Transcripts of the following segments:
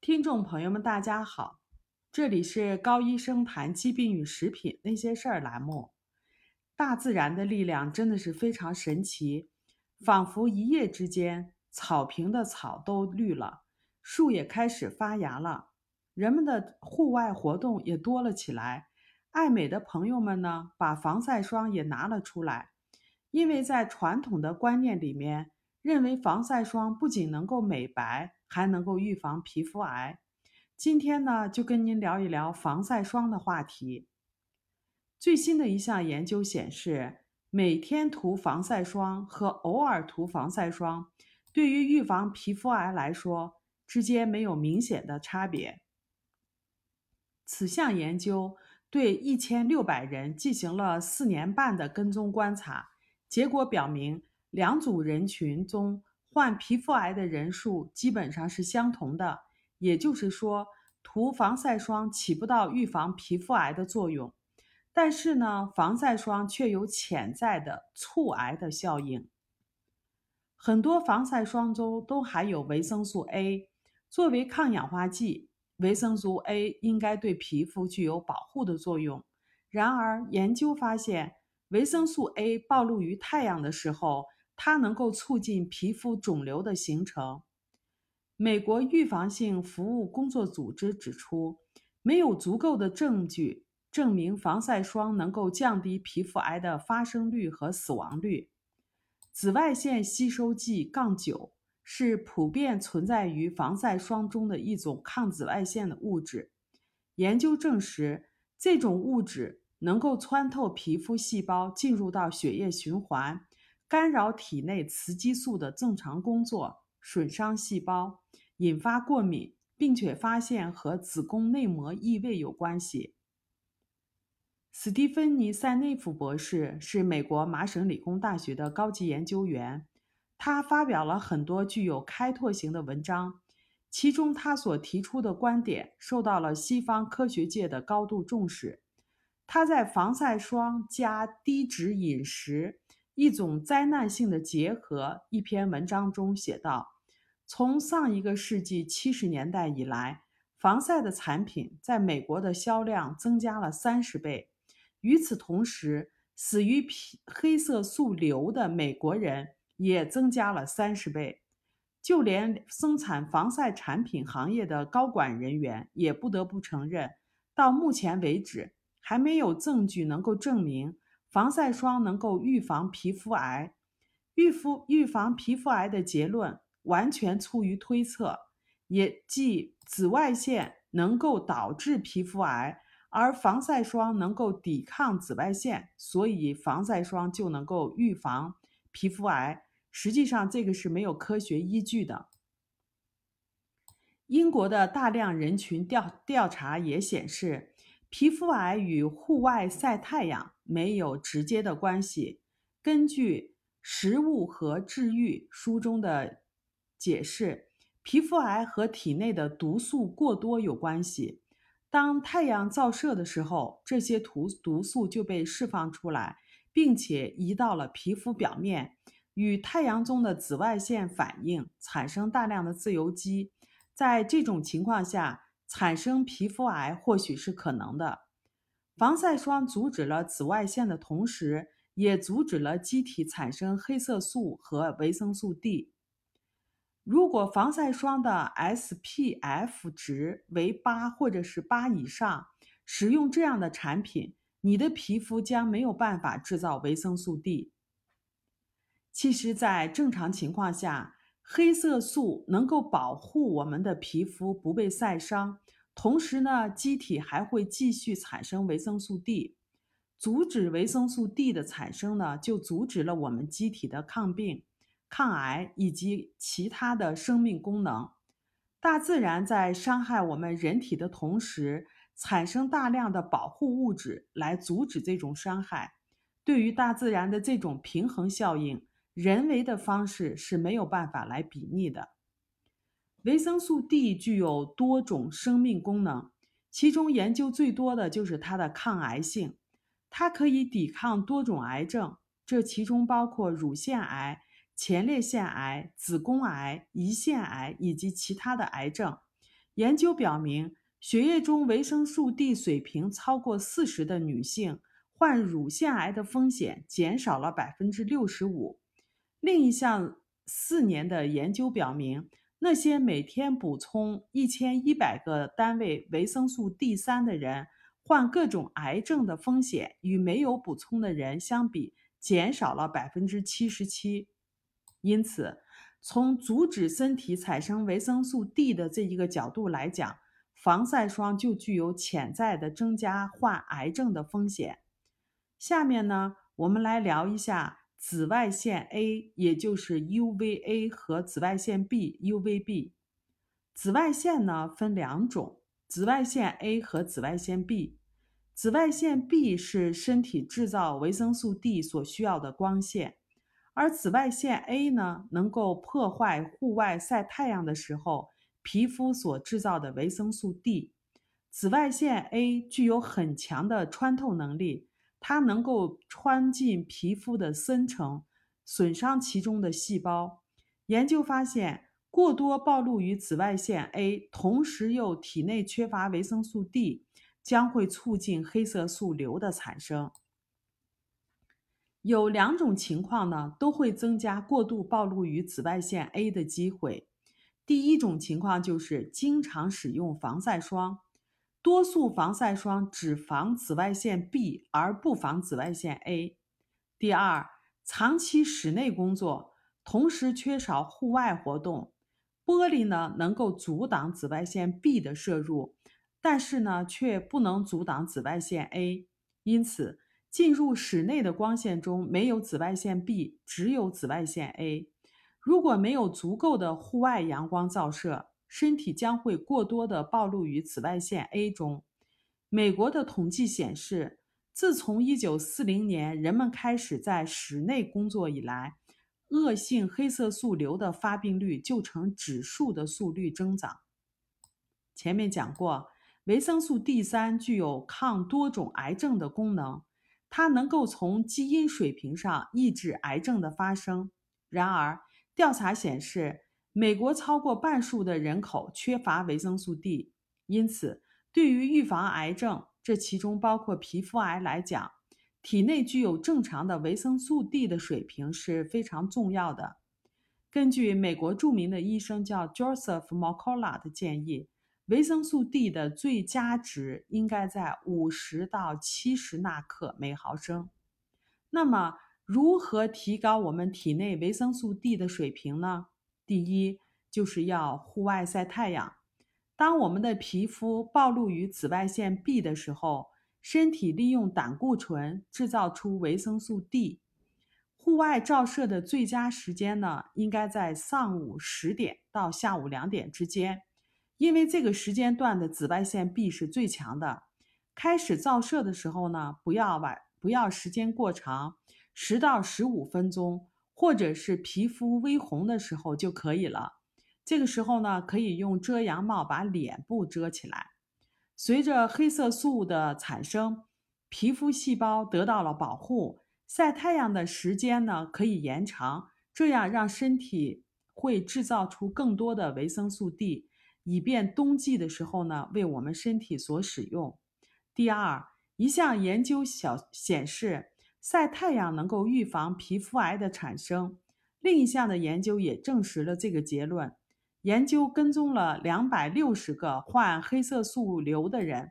听众朋友们，大家好，这里是高医生谈疾病与食品那些事儿栏目。大自然的力量真的是非常神奇，仿佛一夜之间，草坪的草都绿了，树也开始发芽了，人们的户外活动也多了起来。爱美的朋友们呢，把防晒霜也拿了出来，因为在传统的观念里面，认为防晒霜不仅能够美白，还能够预防皮肤癌。今天呢，就跟您聊一聊防晒霜的话题。最新的一项研究显示，每天涂防晒霜和偶尔涂防晒霜，对于预防皮肤癌来说，之间没有明显的差别。此项研究。对一千六百人进行了四年半的跟踪观察，结果表明，两组人群中患皮肤癌的人数基本上是相同的。也就是说，涂防晒霜起不到预防皮肤癌的作用，但是呢，防晒霜却有潜在的促癌的效应。很多防晒霜中都含有维生素 A，作为抗氧化剂。维生素 A 应该对皮肤具有保护的作用。然而，研究发现，维生素 A 暴露于太阳的时候，它能够促进皮肤肿瘤的形成。美国预防性服务工作组织指出，没有足够的证据证明防晒霜能够降低皮肤癌的发生率和死亡率。紫外线吸收剂杠九。是普遍存在于防晒霜中的一种抗紫外线的物质。研究证实，这种物质能够穿透皮肤细胞，进入到血液循环，干扰体内雌激素的正常工作，损伤细胞，引发过敏，并且发现和子宫内膜异位有关系。斯蒂芬妮·塞内夫博士是美国麻省理工大学的高级研究员。他发表了很多具有开拓性的文章，其中他所提出的观点受到了西方科学界的高度重视。他在《防晒霜加低脂饮食：一种灾难性的结合》一篇文章中写道：“从上一个世纪七十年代以来，防晒的产品在美国的销量增加了三十倍。与此同时，死于皮黑色素瘤的美国人。”也增加了三十倍，就连生产防晒产品行业的高管人员也不得不承认，到目前为止还没有证据能够证明防晒霜能够预防皮肤癌。预防预防皮肤癌的结论完全出于推测，也即紫外线能够导致皮肤癌，而防晒霜能够抵抗紫外线，所以防晒霜就能够预防皮肤癌。实际上，这个是没有科学依据的。英国的大量人群调调查也显示，皮肤癌与户外晒太阳没有直接的关系。根据《食物和治愈》书中的解释，皮肤癌和体内的毒素过多有关系。当太阳照射的时候，这些毒毒素就被释放出来，并且移到了皮肤表面。与太阳中的紫外线反应，产生大量的自由基，在这种情况下产生皮肤癌或许是可能的。防晒霜阻止了紫外线的同时，也阻止了机体产生黑色素和维生素 D。如果防晒霜的 SPF 值为八或者是八以上，使用这样的产品，你的皮肤将没有办法制造维生素 D。其实，在正常情况下，黑色素能够保护我们的皮肤不被晒伤，同时呢，机体还会继续产生维生素 D。阻止维生素 D 的产生呢，就阻止了我们机体的抗病、抗癌以及其他的生命功能。大自然在伤害我们人体的同时，产生大量的保护物质来阻止这种伤害。对于大自然的这种平衡效应。人为的方式是没有办法来比拟的。维生素 D 具有多种生命功能，其中研究最多的就是它的抗癌性。它可以抵抗多种癌症，这其中包括乳腺癌、前列腺癌、子宫癌、胰腺癌以及其他的癌症。研究表明，血液中维生素 D 水平超过四十的女性，患乳腺癌的风险减少了百分之六十五。另一项四年的研究表明，那些每天补充一千一百个单位维生素 D 三的人，患各种癌症的风险与没有补充的人相比，减少了百分之七十七。因此，从阻止身体产生维生素 D 的这一个角度来讲，防晒霜就具有潜在的增加患癌症的风险。下面呢，我们来聊一下紫外线 A，也就是 UVA 和紫外线 B，UVB。紫外线呢分两种，紫外线 A 和紫外线 B。紫外线 B 是身体制造维生素 D 所需要的光线。而紫外线 A 呢，能够破坏户外晒太阳的时候皮肤所制造的维生素 D。紫外线 A 具有很强的穿透能力，它能够穿进皮肤的深层，损伤其中的细胞。研究发现，过多暴露于紫外线 A，同时又体内缺乏维生素 D，将会促进黑色素瘤的产生。有两种情况呢，都会增加过度暴露于紫外线 A 的机会。第一种情况就是经常使用防晒霜，多数防晒霜只防紫外线 B 而不防紫外线 A。第二，长期室内工作，同时缺少户外活动，玻璃呢能够阻挡紫外线 B 的摄入，但是呢却不能阻挡紫外线 A，因此。进入室内的光线中没有紫外线 B，只有紫外线 A。如果没有足够的户外阳光照射，身体将会过多的暴露于紫外线 A 中。美国的统计显示，自从1940年人们开始在室内工作以来，恶性黑色素瘤的发病率就呈指数的速率增长。前面讲过，维生素 D3 具有抗多种癌症的功能。它能够从基因水平上抑制癌症的发生。然而，调查显示，美国超过半数的人口缺乏维生素 D，因此，对于预防癌症，这其中包括皮肤癌来讲，体内具有正常的维生素 D 的水平是非常重要的。根据美国著名的医生叫 Joseph m o c o l a 的建议。维生素 D 的最佳值应该在五十到七十纳克每毫升。那么，如何提高我们体内维生素 D 的水平呢？第一，就是要户外晒太阳。当我们的皮肤暴露于紫外线 B 的时候，身体利用胆固醇制造出维生素 D。户外照射的最佳时间呢，应该在上午十点到下午两点之间。因为这个时间段的紫外线 B 是最强的，开始照射的时候呢，不要晚，不要时间过长，十到十五分钟，或者是皮肤微红的时候就可以了。这个时候呢，可以用遮阳帽把脸部遮起来。随着黑色素的产生，皮肤细胞得到了保护，晒太阳的时间呢可以延长，这样让身体会制造出更多的维生素 D。以便冬季的时候呢，为我们身体所使用。第二，一项研究小显示，晒太阳能够预防皮肤癌的产生。另一项的研究也证实了这个结论。研究跟踪了两百六十个患黑色素瘤的人，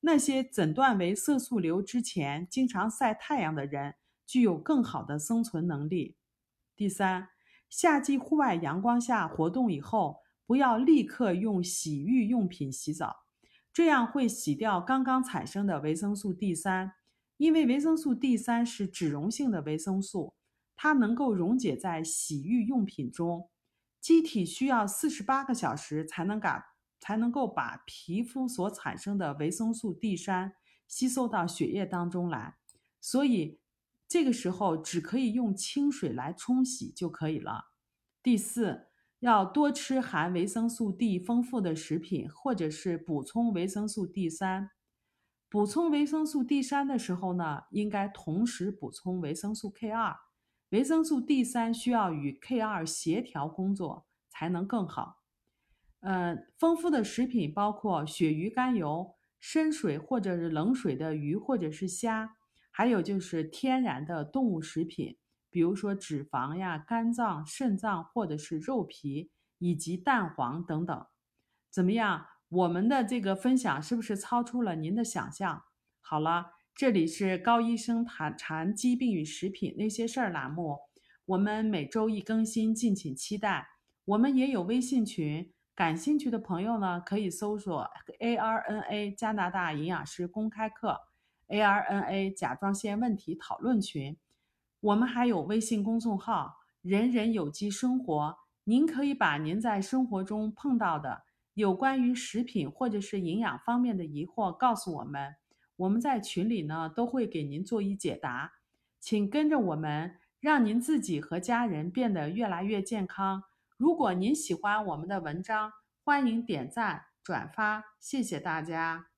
那些诊断为色素瘤之前经常晒太阳的人，具有更好的生存能力。第三，夏季户外阳光下活动以后。不要立刻用洗浴用品洗澡，这样会洗掉刚刚产生的维生素 D 三。因为维生素 D 三是脂溶性的维生素，它能够溶解在洗浴用品中。机体需要四十八个小时才能把才能够把皮肤所产生的维生素 D 三吸收到血液当中来，所以这个时候只可以用清水来冲洗就可以了。第四。要多吃含维生素 D 丰富的食品，或者是补充维生素 D 三。补充维生素 D 三的时候呢，应该同时补充维生素 K 二。维生素 D 三需要与 K 二协调工作才能更好。呃，丰富的食品包括鳕鱼肝油、深水或者是冷水的鱼或者是虾，还有就是天然的动物食品，比如说脂肪呀、肝脏、肾脏或者是肉皮以及蛋黄等等。怎么样？我们的这个分享是不是超出了您的想象？好了，这里是高医生谈谈疾病与食品那些事儿栏目，我们每周一更新，敬请期待。我们也有微信群。感兴趣的朋友呢，可以搜索 ARNA 加拿大营养师公开课，ARNA 甲状腺问题讨论群。我们还有微信公众号“人人有机生活”，您可以把您在生活中碰到的有关于食品或者是营养方面的疑惑告诉我们，我们在群里呢都会给您做一解答。请跟着我们，让您自己和家人变得越来越健康。如果您喜欢我们的文章，欢迎点赞转发，谢谢大家。